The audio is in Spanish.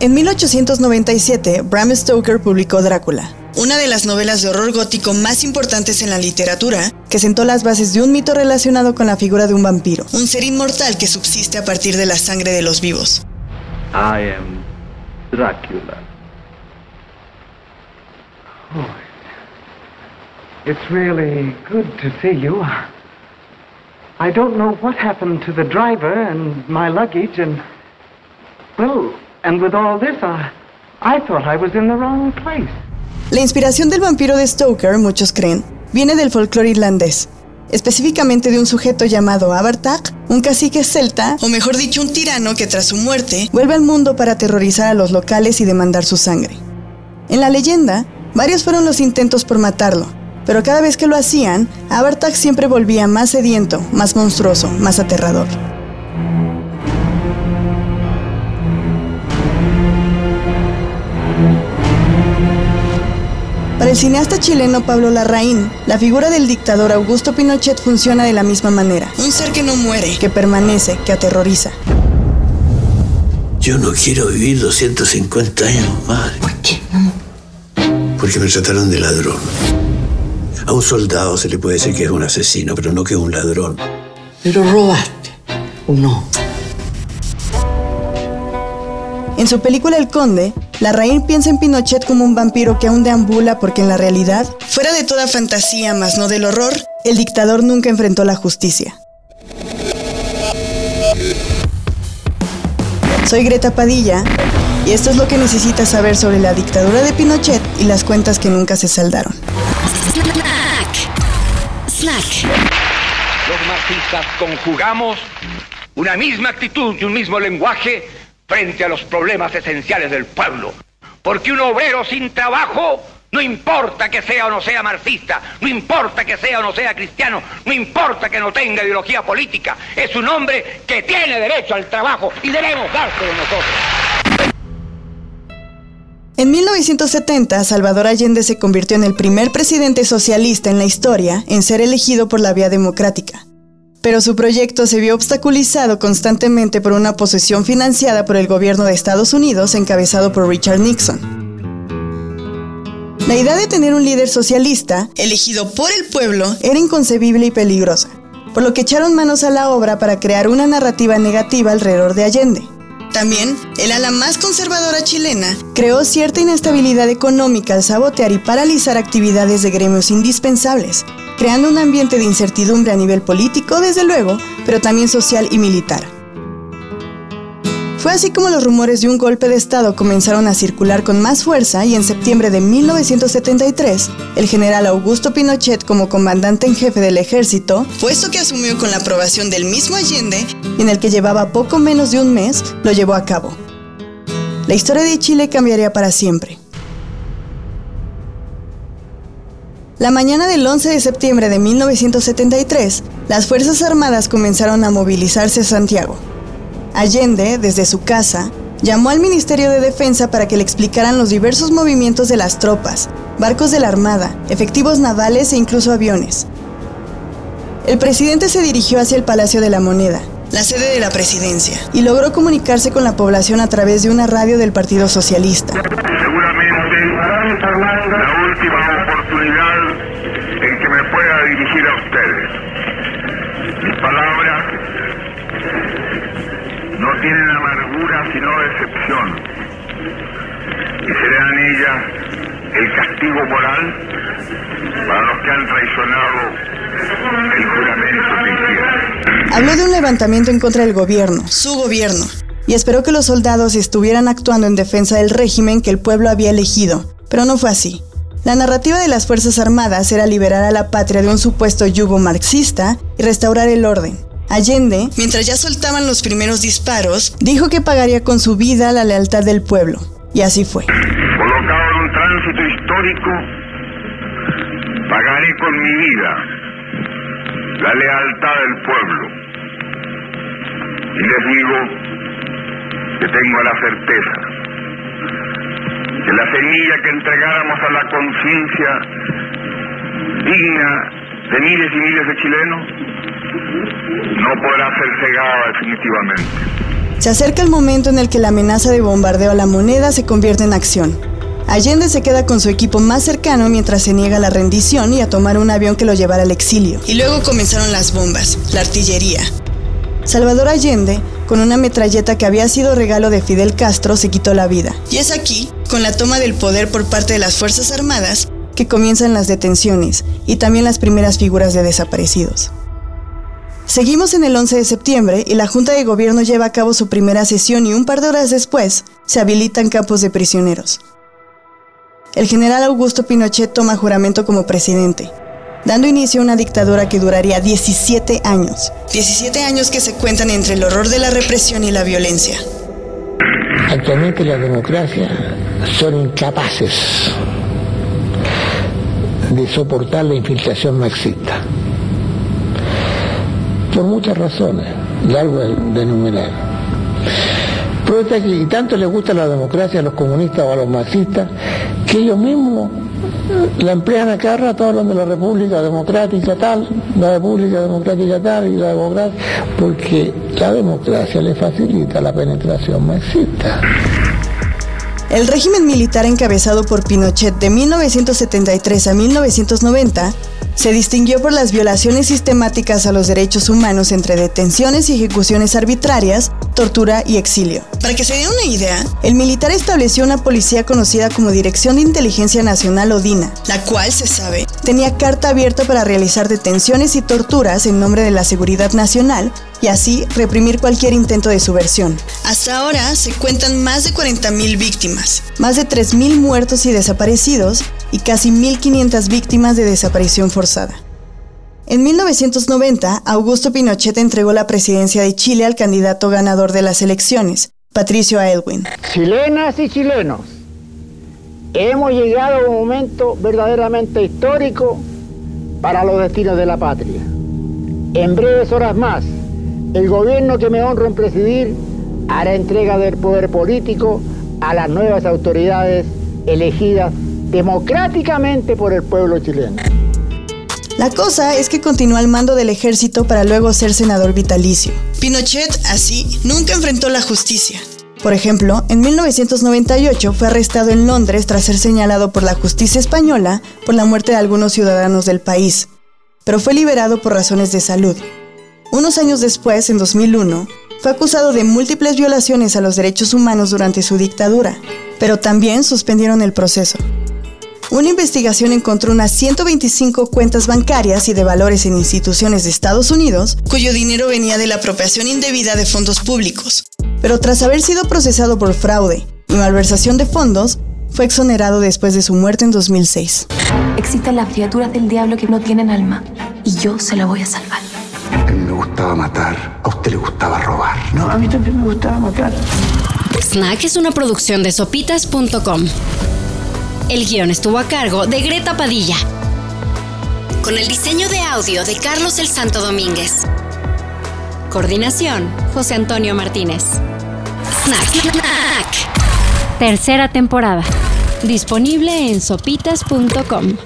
En 1897, Bram Stoker publicó Drácula, una de las novelas de horror gótico más importantes en la literatura, que sentó las bases de un mito relacionado con la figura de un vampiro, un ser inmortal que subsiste a partir de la sangre de los vivos. I. Oh, don't know what happened to the driver and my luggage and and with all this I I thought I was in the wrong place. La inspiración del vampiro de Stoker, muchos creen, viene del folclore irlandés, específicamente de un sujeto llamado Abartag, un cacique celta, o mejor dicho, un tirano que tras su muerte vuelve al mundo para aterrorizar a los locales y demandar su sangre. En la leyenda, varios fueron los intentos por matarlo, pero cada vez que lo hacían, Abartag siempre volvía más sediento, más monstruoso, más aterrador. Para el cineasta chileno Pablo Larraín, la figura del dictador Augusto Pinochet funciona de la misma manera. Un ser que no muere, que permanece, que aterroriza. Yo no quiero vivir 250 años más. ¿Por qué no? Porque me trataron de ladrón. A un soldado se le puede decir que es un asesino, pero no que es un ladrón. Pero robaste. ¿O no? En su película El Conde, Larraín piensa en Pinochet como un vampiro que aún deambula porque en la realidad, fuera de toda fantasía más no del horror, el dictador nunca enfrentó la justicia. Soy Greta Padilla y esto es lo que necesitas saber sobre la dictadura de Pinochet y las cuentas que nunca se saldaron. Los marxistas conjugamos una misma actitud y un mismo lenguaje frente a los problemas esenciales del pueblo. Porque un obrero sin trabajo, no importa que sea o no sea marxista, no importa que sea o no sea cristiano, no importa que no tenga ideología política, es un hombre que tiene derecho al trabajo y debemos dárselo nosotros. En 1970, Salvador Allende se convirtió en el primer presidente socialista en la historia en ser elegido por la vía democrática. Pero su proyecto se vio obstaculizado constantemente por una posesión financiada por el gobierno de Estados Unidos encabezado por Richard Nixon. La idea de tener un líder socialista, elegido por el pueblo, era inconcebible y peligrosa, por lo que echaron manos a la obra para crear una narrativa negativa alrededor de Allende. También, el ala más conservadora chilena creó cierta inestabilidad económica al sabotear y paralizar actividades de gremios indispensables, creando un ambiente de incertidumbre a nivel político, desde luego, pero también social y militar. Fue así como los rumores de un golpe de Estado comenzaron a circular con más fuerza y en septiembre de 1973, el general Augusto Pinochet como comandante en jefe del ejército, puesto que asumió con la aprobación del mismo Allende en el que llevaba poco menos de un mes, lo llevó a cabo. La historia de Chile cambiaría para siempre. La mañana del 11 de septiembre de 1973, las Fuerzas Armadas comenzaron a movilizarse a Santiago. Allende, desde su casa, llamó al Ministerio de Defensa para que le explicaran los diversos movimientos de las tropas, barcos de la Armada, efectivos navales e incluso aviones. El presidente se dirigió hacia el Palacio de la Moneda, la sede de la presidencia, y logró comunicarse con la población a través de una radio del Partido Socialista. Seguramente la última oportunidad en que me pueda dirigir a ustedes. Mis palabras no tienen amargura sino decepción y serán ellas el castigo moral para los que han traicionado el juramento. Habló de un levantamiento en contra del gobierno, su gobierno, y esperó que los soldados estuvieran actuando en defensa del régimen que el pueblo había elegido, pero no fue así. La narrativa de las Fuerzas Armadas era liberar a la patria de un supuesto yugo marxista y restaurar el orden. Allende, mientras ya soltaban los primeros disparos, dijo que pagaría con su vida la lealtad del pueblo. Y así fue. Colocado en un tránsito histórico, pagaré con mi vida la lealtad del pueblo. Y les digo que tengo la certeza que la semilla que entregáramos a la conciencia digna de miles y miles de chilenos no podrá ser cegada definitivamente. Se acerca el momento en el que la amenaza de bombardeo a la moneda se convierte en acción. Allende se queda con su equipo más cercano mientras se niega a la rendición y a tomar un avión que lo llevara al exilio. Y luego comenzaron las bombas, la artillería. Salvador Allende, con una metralleta que había sido regalo de Fidel Castro, se quitó la vida. Y es aquí, con la toma del poder por parte de las Fuerzas Armadas, que comienzan las detenciones y también las primeras figuras de desaparecidos. Seguimos en el 11 de septiembre y la Junta de Gobierno lleva a cabo su primera sesión y un par de horas después se habilitan campos de prisioneros. El general Augusto Pinochet toma juramento como presidente, dando inicio a una dictadura que duraría 17 años. 17 años que se cuentan entre el horror de la represión y la violencia. Actualmente las democracias son incapaces de soportar la infiltración marxista por muchas razones, largo de enumerar. Pero que tanto les gusta la democracia a los comunistas o a los marxistas que ellos mismos la emplean a cada rato, hablan de la República Democrática tal, la República Democrática tal y la democracia, porque la democracia le facilita la penetración marxista. El régimen militar encabezado por Pinochet de 1973 a 1990 se distinguió por las violaciones sistemáticas a los derechos humanos entre detenciones y ejecuciones arbitrarias, tortura y exilio. Para que se dé una idea, el militar estableció una policía conocida como Dirección de Inteligencia Nacional o DINA, la cual, se sabe, tenía carta abierta para realizar detenciones y torturas en nombre de la seguridad nacional y así reprimir cualquier intento de subversión. Hasta ahora se cuentan más de 40.000 víctimas, más de 3.000 muertos y desaparecidos y casi 1.500 víctimas de desaparición forzada. En 1990, Augusto Pinochet entregó la presidencia de Chile al candidato ganador de las elecciones, Patricio Aylwin. Chilenas y chilenos, hemos llegado a un momento verdaderamente histórico para los destinos de la patria. En breves horas más, el gobierno que me honro en presidir hará entrega del poder político a las nuevas autoridades elegidas democráticamente por el pueblo chileno. La cosa es que continuó al mando del ejército para luego ser senador vitalicio. Pinochet, así, nunca enfrentó la justicia. Por ejemplo, en 1998 fue arrestado en Londres tras ser señalado por la justicia española por la muerte de algunos ciudadanos del país, pero fue liberado por razones de salud. Unos años después, en 2001, fue acusado de múltiples violaciones a los derechos humanos durante su dictadura, pero también suspendieron el proceso. Una investigación encontró unas 125 cuentas bancarias y de valores en instituciones de Estados Unidos cuyo dinero venía de la apropiación indebida de fondos públicos. Pero tras haber sido procesado por fraude y malversación de fondos, fue exonerado después de su muerte en 2006. Existen las criaturas del diablo que no tienen alma y yo se la voy a salvar. Gustaba matar, a usted le gustaba robar. No, a mí también me gustaba matar. Snack es una producción de sopitas.com. El guion estuvo a cargo de Greta Padilla. Con el diseño de audio de Carlos el Santo Domínguez. Coordinación, José Antonio Martínez. Snack. Snack. Tercera temporada. Disponible en sopitas.com.